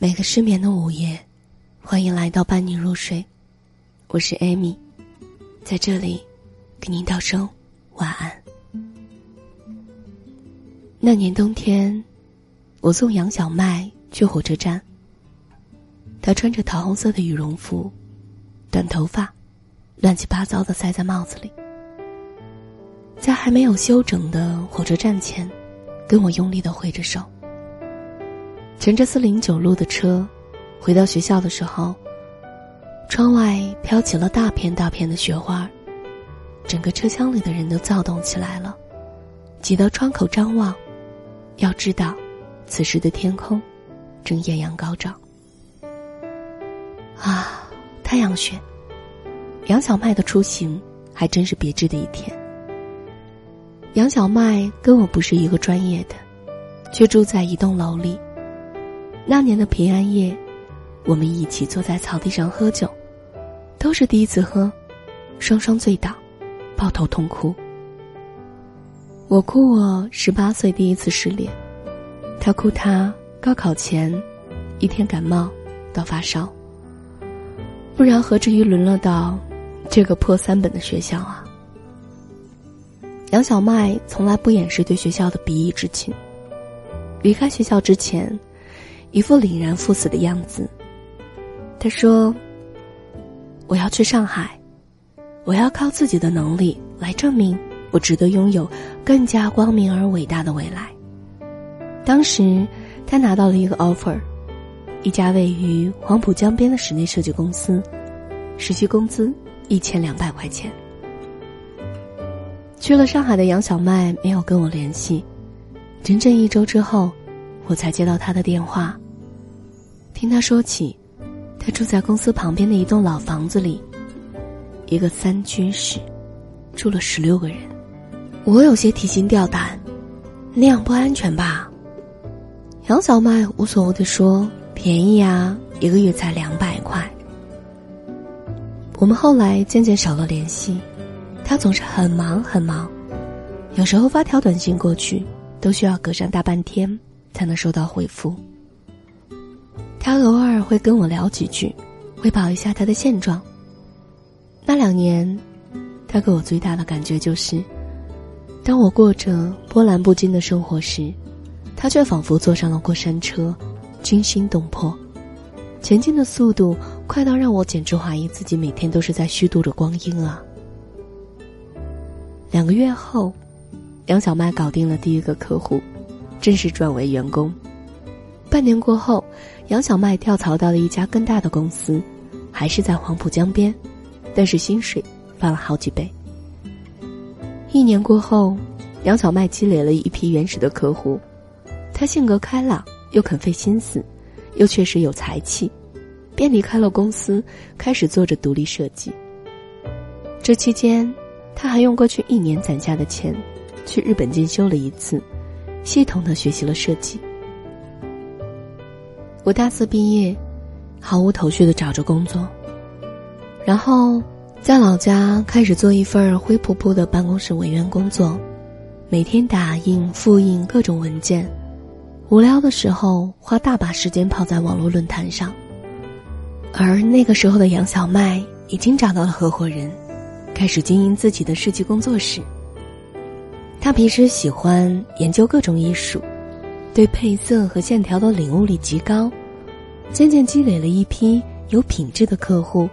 每个失眠的午夜，欢迎来到伴你入睡。我是艾米，在这里给您道声晚安。那年冬天，我送杨小麦去火车站。他穿着桃红色的羽绒服，短头发，乱七八糟的塞在帽子里，在还没有休整的火车站前，跟我用力的挥着手。乘着四零九路的车，回到学校的时候，窗外飘起了大片大片的雪花，整个车厢里的人都躁动起来了，挤到窗口张望。要知道，此时的天空正艳阳高照。啊，太阳穴，杨小麦的出行还真是别致的一天。杨小麦跟我不是一个专业的，却住在一栋楼里。那年的平安夜，我们一起坐在草地上喝酒，都是第一次喝，双双醉倒，抱头痛哭。我哭我十八岁第一次失恋，他哭他高考前一天感冒到发烧。不然何至于沦落到这个破三本的学校啊？杨小麦从来不掩饰对学校的鄙夷之情。离开学校之前。一副凛然赴死的样子。他说：“我要去上海，我要靠自己的能力来证明我值得拥有更加光明而伟大的未来。”当时，他拿到了一个 offer，一家位于黄浦江边的室内设计公司，实习工资一千两百块钱。去了上海的杨小麦没有跟我联系，整整一周之后。我才接到他的电话。听他说起，他住在公司旁边的一栋老房子里，一个三居室，住了十六个人。我有些提心吊胆，那样不安全吧？杨小麦无所谓的说：“便宜啊，一个月才两百块。”我们后来渐渐少了联系，他总是很忙很忙，有时候发条短信过去，都需要隔上大半天。才能收到回复。他偶尔会跟我聊几句，汇报一下他的现状。那两年，他给我最大的感觉就是，当我过着波澜不惊的生活时，他却仿佛坐上了过山车，惊心动魄，前进的速度快到让我简直怀疑自己每天都是在虚度着光阴啊。两个月后，杨小麦搞定了第一个客户。正式转为员工。半年过后，杨小麦跳槽到了一家更大的公司，还是在黄浦江边，但是薪水翻了好几倍。一年过后，杨小麦积累了一批原始的客户，他性格开朗，又肯费心思，又确实有才气，便离开了公司，开始做着独立设计。这期间，他还用过去一年攒下的钱，去日本进修了一次。系统的学习了设计。我大四毕业，毫无头绪的找着工作，然后在老家开始做一份灰扑扑的办公室文员工作，每天打印、复印各种文件，无聊的时候花大把时间泡在网络论坛上。而那个时候的杨小麦已经找到了合伙人，开始经营自己的设计工作室。他平时喜欢研究各种艺术，对配色和线条的领悟力极高，渐渐积累了一批有品质的客户，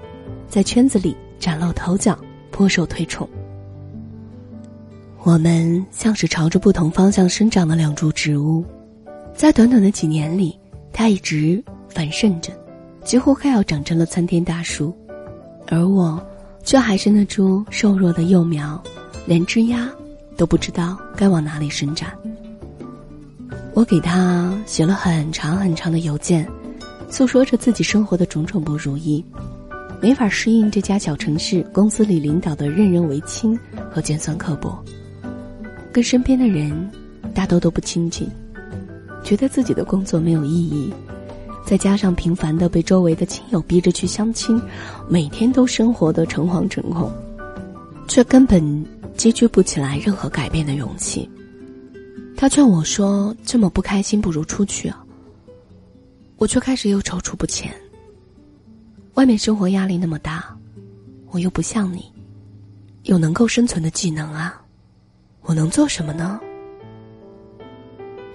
在圈子里崭露头角，颇受推崇。我们像是朝着不同方向生长的两株植物，在短短的几年里，它一直繁盛着，几乎快要长成了参天大树，而我，却还是那株瘦弱的幼苗，连枝丫。都不知道该往哪里伸展。我给他写了很长很长的邮件，诉说着自己生活的种种不如意，没法适应这家小城市公司里领导的任人唯亲和尖酸刻薄，跟身边的人大多都不亲近，觉得自己的工作没有意义，再加上频繁的被周围的亲友逼着去相亲，每天都生活的诚惶诚恐，却根本。积聚不起来任何改变的勇气。他劝我说：“这么不开心，不如出去啊。”我却开始又踌躇不前。外面生活压力那么大，我又不像你，有能够生存的技能啊，我能做什么呢？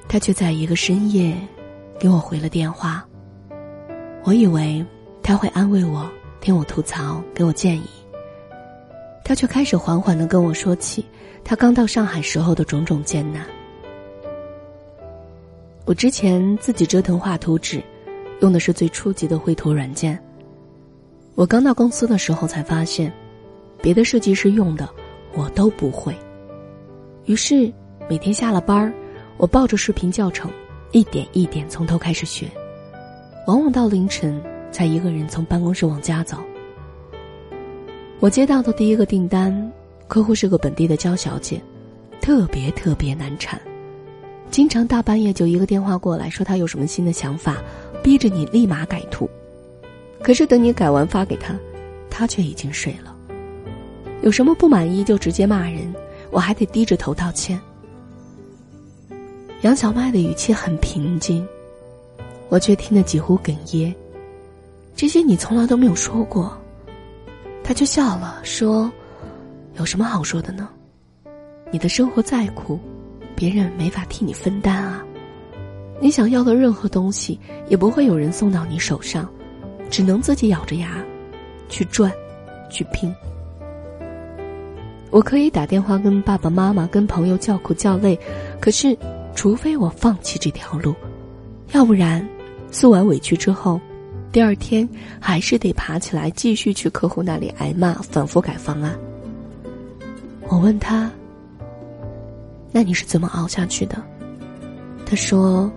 他却在一个深夜，给我回了电话。我以为他会安慰我，听我吐槽，给我建议。他却开始缓缓的跟我说起他刚到上海时候的种种艰难。我之前自己折腾画图纸，用的是最初级的绘图软件。我刚到公司的时候才发现，别的设计师用的我都不会。于是每天下了班儿，我抱着视频教程，一点一点从头开始学。往往到凌晨才一个人从办公室往家走。我接到的第一个订单，客户是个本地的娇小姐，特别特别难缠，经常大半夜就一个电话过来，说他有什么新的想法，逼着你立马改图。可是等你改完发给他，他却已经睡了。有什么不满意就直接骂人，我还得低着头道歉。杨小麦的语气很平静，我却听得几乎哽咽。这些你从来都没有说过。他却笑了，说：“有什么好说的呢？你的生活再苦，别人没法替你分担啊。你想要的任何东西，也不会有人送到你手上，只能自己咬着牙去赚，去拼。我可以打电话跟爸爸妈妈、跟朋友叫苦叫累，可是，除非我放弃这条路，要不然，诉完委屈之后。”第二天还是得爬起来，继续去客户那里挨骂，反复改方案。我问他：“那你是怎么熬下去的？”他说：“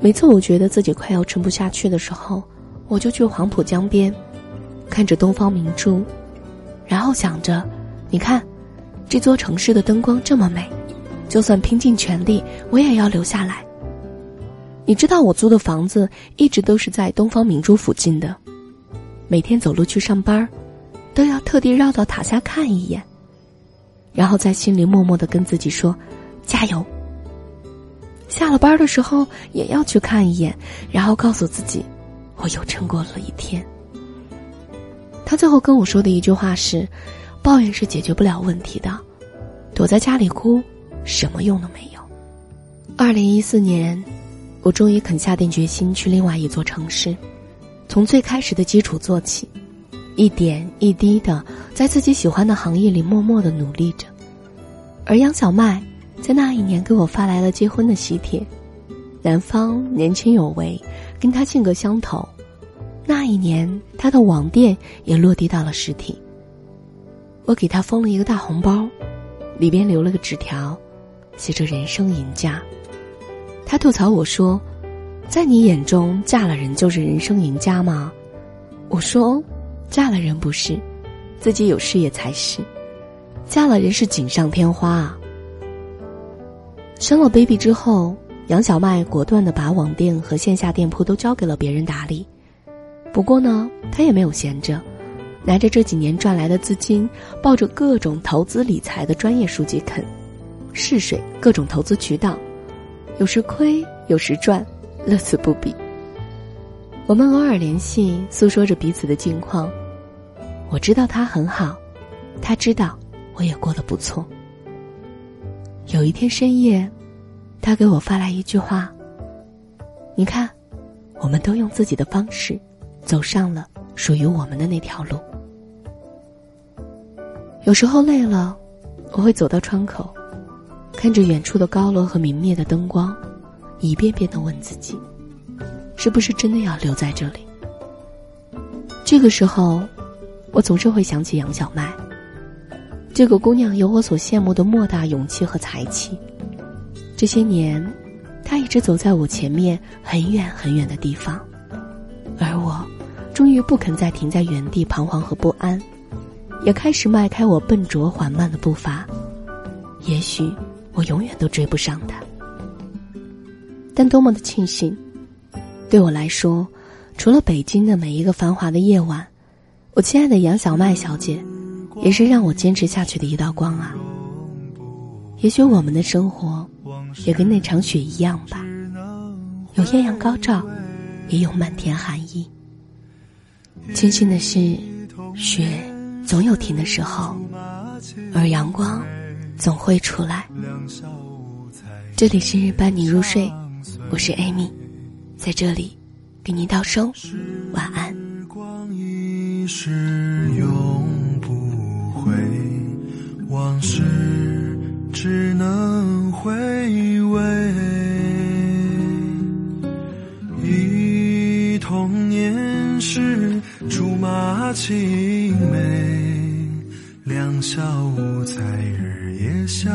每次我觉得自己快要撑不下去的时候，我就去黄浦江边，看着东方明珠，然后想着，你看，这座城市的灯光这么美，就算拼尽全力，我也要留下来。”你知道我租的房子一直都是在东方明珠附近的，每天走路去上班都要特地绕到塔下看一眼，然后在心里默默的跟自己说：“加油。”下了班的时候也要去看一眼，然后告诉自己：“我又撑过了一天。”他最后跟我说的一句话是：“抱怨是解决不了问题的，躲在家里哭，什么用都没有。”二零一四年。我终于肯下定决心去另外一座城市，从最开始的基础做起，一点一滴的在自己喜欢的行业里默默的努力着。而杨小麦在那一年给我发来了结婚的喜帖，男方年轻有为，跟他性格相投。那一年他的网店也落地到了实体。我给他封了一个大红包，里边留了个纸条，写着“人生赢家”。他吐槽我说：“在你眼中，嫁了人就是人生赢家吗？”我说：“嫁了人不是，自己有事业才是。嫁了人是锦上添花啊。”生了 baby 之后，杨小麦果断的把网店和线下店铺都交给了别人打理。不过呢，他也没有闲着，拿着这几年赚来的资金，抱着各种投资理财的专业书籍啃，试水各种投资渠道。有时亏，有时赚，乐此不疲。我们偶尔联系，诉说着彼此的近况。我知道他很好，他知道我也过得不错。有一天深夜，他给我发来一句话：“你看，我们都用自己的方式，走上了属于我们的那条路。”有时候累了，我会走到窗口。看着远处的高楼和明灭的灯光，一遍遍的问自己：是不是真的要留在这里？这个时候，我总是会想起杨小麦。这个姑娘有我所羡慕的莫大勇气和才气。这些年，她一直走在我前面很远很远的地方，而我，终于不肯再停在原地彷徨和不安，也开始迈开我笨拙缓慢的步伐。也许。我永远都追不上他，但多么的庆幸！对我来说，除了北京的每一个繁华的夜晚，我亲爱的杨小麦小姐，也是让我坚持下去的一道光啊！也许我们的生活，也跟那场雪一样吧，有艳阳高照，也有漫天寒意。庆幸的是，雪总有停的时候，而阳光总会出来。这里是伴你入睡，我是艾米，在这里给您道声晚安。时光一逝永不回往事只能回味，忆童年时竹马青梅，两小无猜日夜相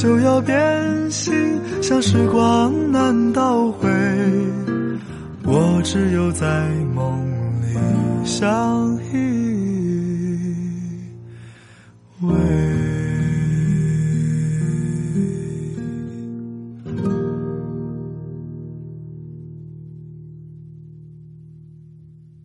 就要变心，像时光难倒回，我只有在梦里相